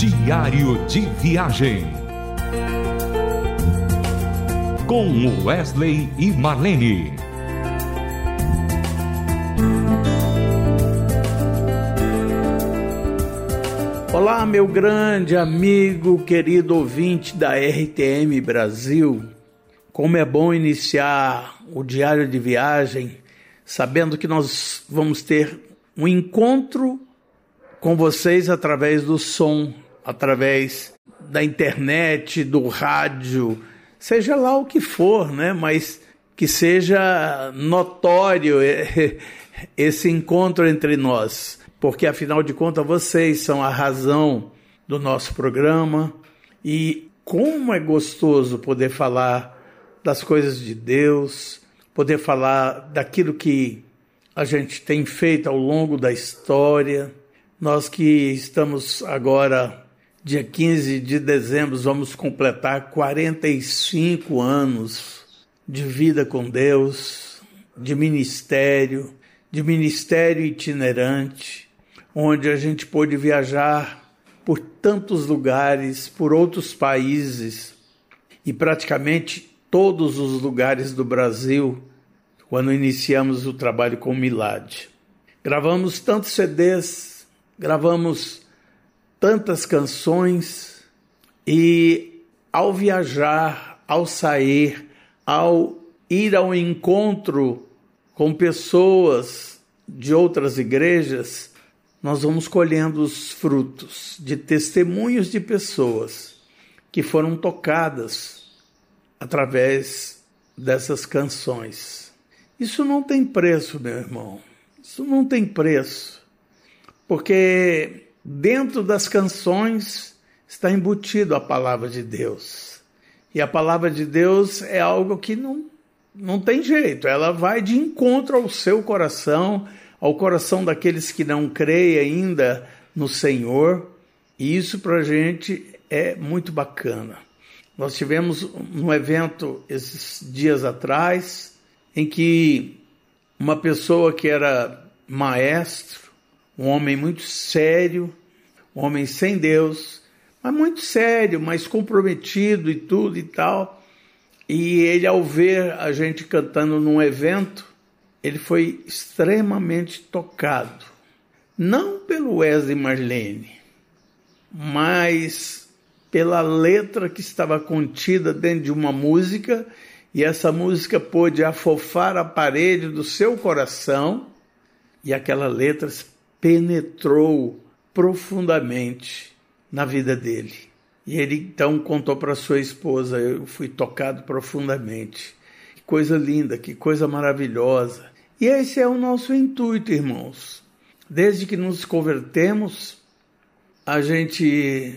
Diário de Viagem. Com Wesley e Marlene. Olá, meu grande amigo, querido ouvinte da RTM Brasil. Como é bom iniciar o diário de viagem sabendo que nós vamos ter um encontro com vocês através do som, através da internet, do rádio, seja lá o que for, né? Mas que seja notório esse encontro entre nós, porque afinal de contas vocês são a razão do nosso programa. E como é gostoso poder falar das coisas de Deus, poder falar daquilo que a gente tem feito ao longo da história. Nós que estamos agora, dia 15 de dezembro, vamos completar 45 anos de vida com Deus, de ministério, de ministério itinerante, onde a gente pôde viajar por tantos lugares, por outros países e praticamente todos os lugares do Brasil quando iniciamos o trabalho com Milad. Gravamos tantos CDs, gravamos tantas canções e ao viajar, ao sair, ao ir ao encontro com pessoas de outras igrejas, nós vamos colhendo os frutos de testemunhos de pessoas que foram tocadas através dessas canções. Isso não tem preço, meu irmão. Isso não tem preço porque dentro das canções está embutido a palavra de Deus. E a palavra de Deus é algo que não, não tem jeito, ela vai de encontro ao seu coração, ao coração daqueles que não creem ainda no Senhor, e isso para a gente é muito bacana. Nós tivemos um evento esses dias atrás em que uma pessoa que era maestro um homem muito sério, um homem sem Deus, mas muito sério, mas comprometido e tudo e tal. E ele, ao ver a gente cantando num evento, ele foi extremamente tocado. Não pelo Wesley Marlene, mas pela letra que estava contida dentro de uma música, e essa música pôde afofar a parede do seu coração, e aquela letra penetrou profundamente na vida dele. E ele então contou para sua esposa: Eu fui tocado profundamente. Que coisa linda, que coisa maravilhosa. E esse é o nosso intuito, irmãos. Desde que nos convertemos, a gente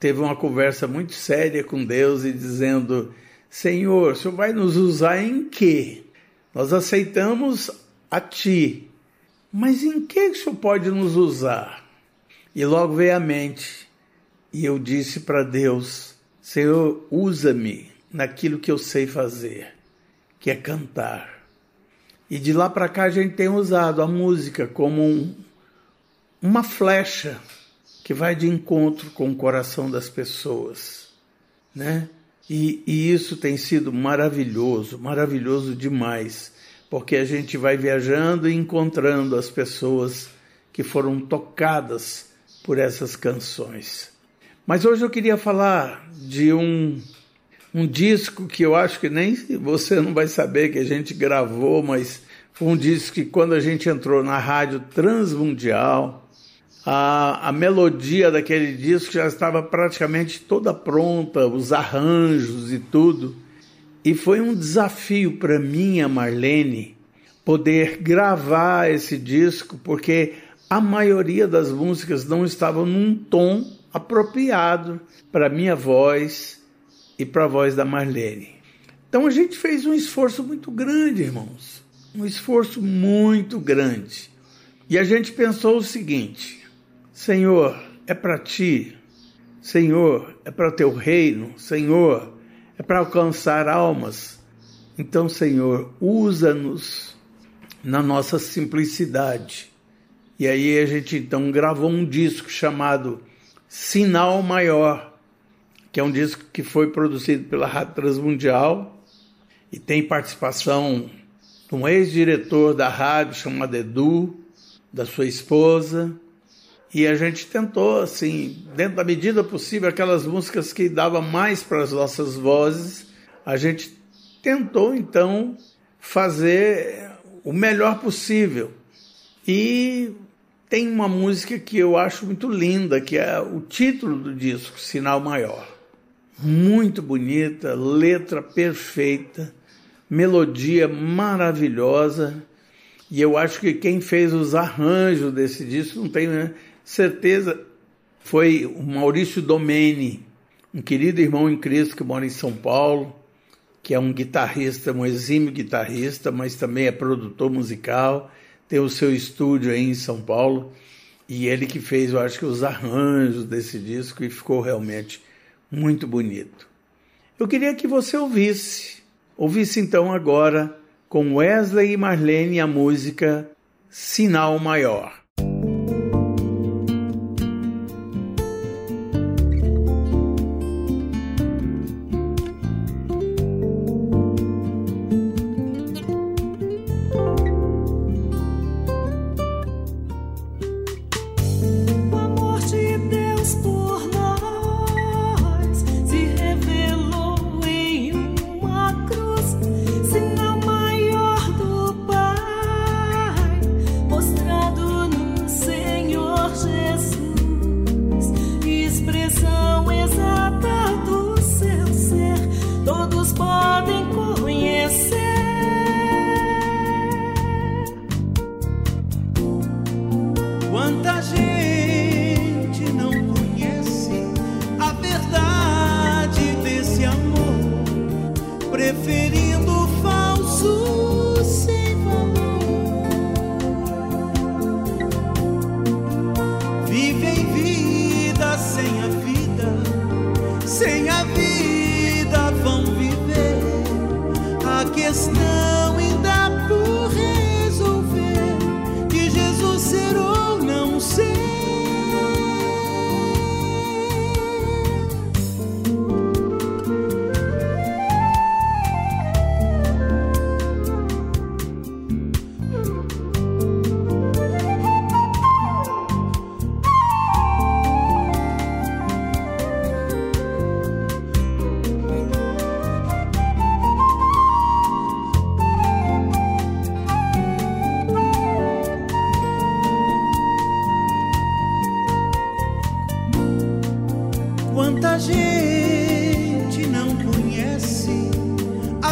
teve uma conversa muito séria com Deus e dizendo: Senhor, o Senhor vai nos usar em quê? Nós aceitamos a Ti, mas em que o Senhor pode nos usar? E logo veio à mente, e eu disse para Deus: Senhor, usa-me naquilo que eu sei fazer, que é cantar. E de lá para cá a gente tem usado a música como um, uma flecha que vai de encontro com o coração das pessoas, né? E, e isso tem sido maravilhoso, maravilhoso demais porque a gente vai viajando e encontrando as pessoas que foram tocadas por essas canções. Mas hoje eu queria falar de um, um disco que eu acho que nem você não vai saber que a gente gravou, mas foi um disco que quando a gente entrou na rádio transmundial, a, a melodia daquele disco já estava praticamente toda pronta, os arranjos e tudo. E foi um desafio para mim, a Marlene, poder gravar esse disco, porque a maioria das músicas não estavam num tom apropriado para minha voz e para a voz da Marlene. Então a gente fez um esforço muito grande, irmãos. Um esforço muito grande. E a gente pensou o seguinte: Senhor, é para ti. Senhor, é para teu reino. Senhor, é para alcançar almas. Então, Senhor, usa-nos na nossa simplicidade. E aí a gente então gravou um disco chamado Sinal Maior, que é um disco que foi produzido pela Rádio Transmundial e tem participação de um ex-diretor da rádio chamado Edu, da sua esposa. E a gente tentou, assim, dentro da medida possível, aquelas músicas que davam mais para as nossas vozes, a gente tentou então fazer o melhor possível. E tem uma música que eu acho muito linda, que é o título do disco, Sinal Maior. Muito bonita, letra perfeita, melodia maravilhosa. E eu acho que quem fez os arranjos desse disco, não tenho né, certeza, foi o Maurício Domeni, um querido irmão em Cristo que mora em São Paulo que é um guitarrista, um exímio guitarrista, mas também é produtor musical, tem o seu estúdio aí em São Paulo, e ele que fez, eu acho que os arranjos desse disco e ficou realmente muito bonito. Eu queria que você ouvisse, ouvisse então agora com Wesley e Marlene a música Sinal Maior. Quanta gente não conhece a verdade desse amor, preferindo o falso sem valor. Vivem vida sem a vida, sem a vida vão viver a questão.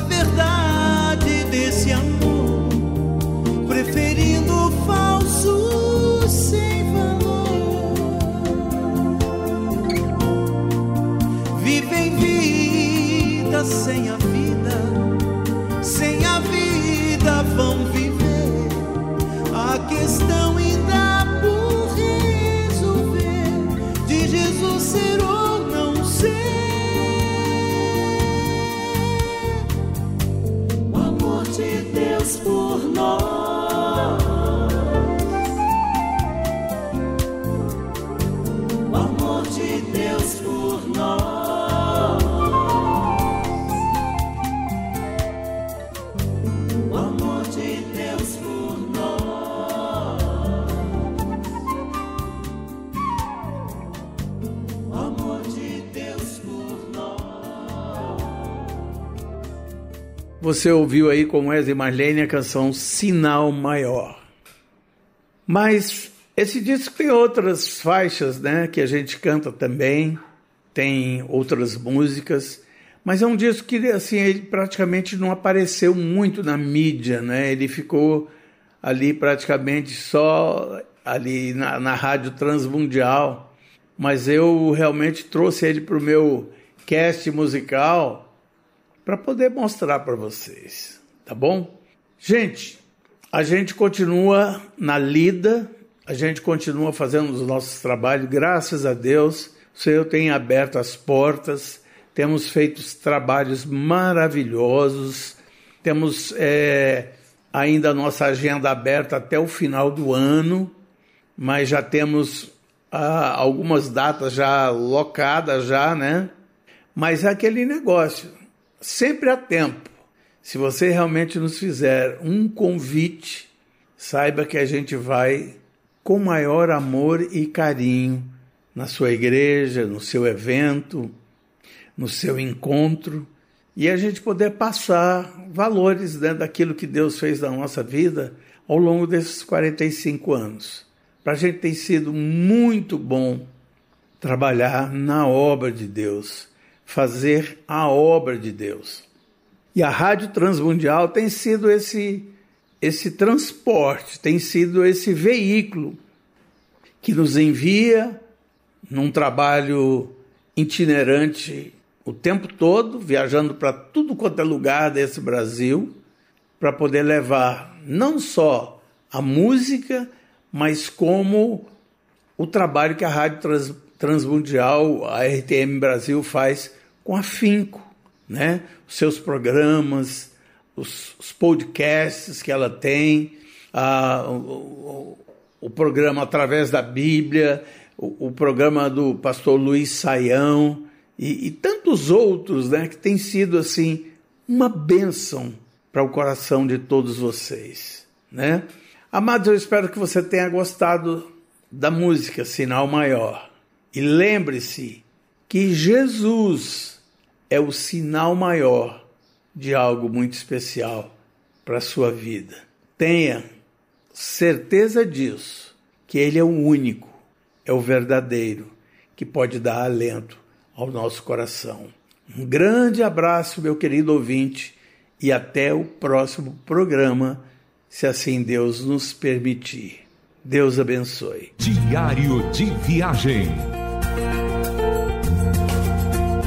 a verdade desse amor, preferindo o falso sem valor. Vivem vida sem amor. Você ouviu aí com Wesley Marlene a canção Sinal Maior. Mas esse disco tem outras faixas, né, que a gente canta também, tem outras músicas, mas é um disco que assim ele praticamente não apareceu muito na mídia, né? Ele ficou ali praticamente só ali na, na rádio transmundial, mas eu realmente trouxe ele para o meu cast musical para poder mostrar para vocês, tá bom? Gente, a gente continua na lida, a gente continua fazendo os nossos trabalhos, graças a Deus, o Senhor tem aberto as portas, temos feito trabalhos maravilhosos, temos é, ainda a nossa agenda aberta até o final do ano, mas já temos ah, algumas datas já locadas já, né? Mas é aquele negócio, sempre há tempo. Se você realmente nos fizer um convite, saiba que a gente vai com maior amor e carinho na sua igreja, no seu evento, no seu encontro, e a gente poder passar valores né, daquilo que Deus fez na nossa vida ao longo desses 45 anos. Para a gente tem sido muito bom trabalhar na obra de Deus, fazer a obra de Deus. E a Rádio Transmundial tem sido esse esse transporte, tem sido esse veículo que nos envia num trabalho itinerante o tempo todo, viajando para tudo quanto é lugar desse Brasil, para poder levar não só a música, mas como o trabalho que a Rádio Trans, Transmundial, a RTM Brasil, faz com afinco, né? Os seus programas, os, os podcasts que ela tem, a, o, o, o, programa através da Bíblia, o, o programa do pastor Luiz Saião e, e tantos outros, né? Que tem sido assim uma bênção para o coração de todos vocês, né? Amados, eu espero que você tenha gostado da música Sinal Maior. E lembre-se que Jesus é o sinal maior de algo muito especial para a sua vida. Tenha certeza disso, que Ele é o único, é o verdadeiro, que pode dar alento ao nosso coração. Um grande abraço, meu querido ouvinte, e até o próximo programa se assim Deus nos permitir. Deus abençoe. Diário de Viagem.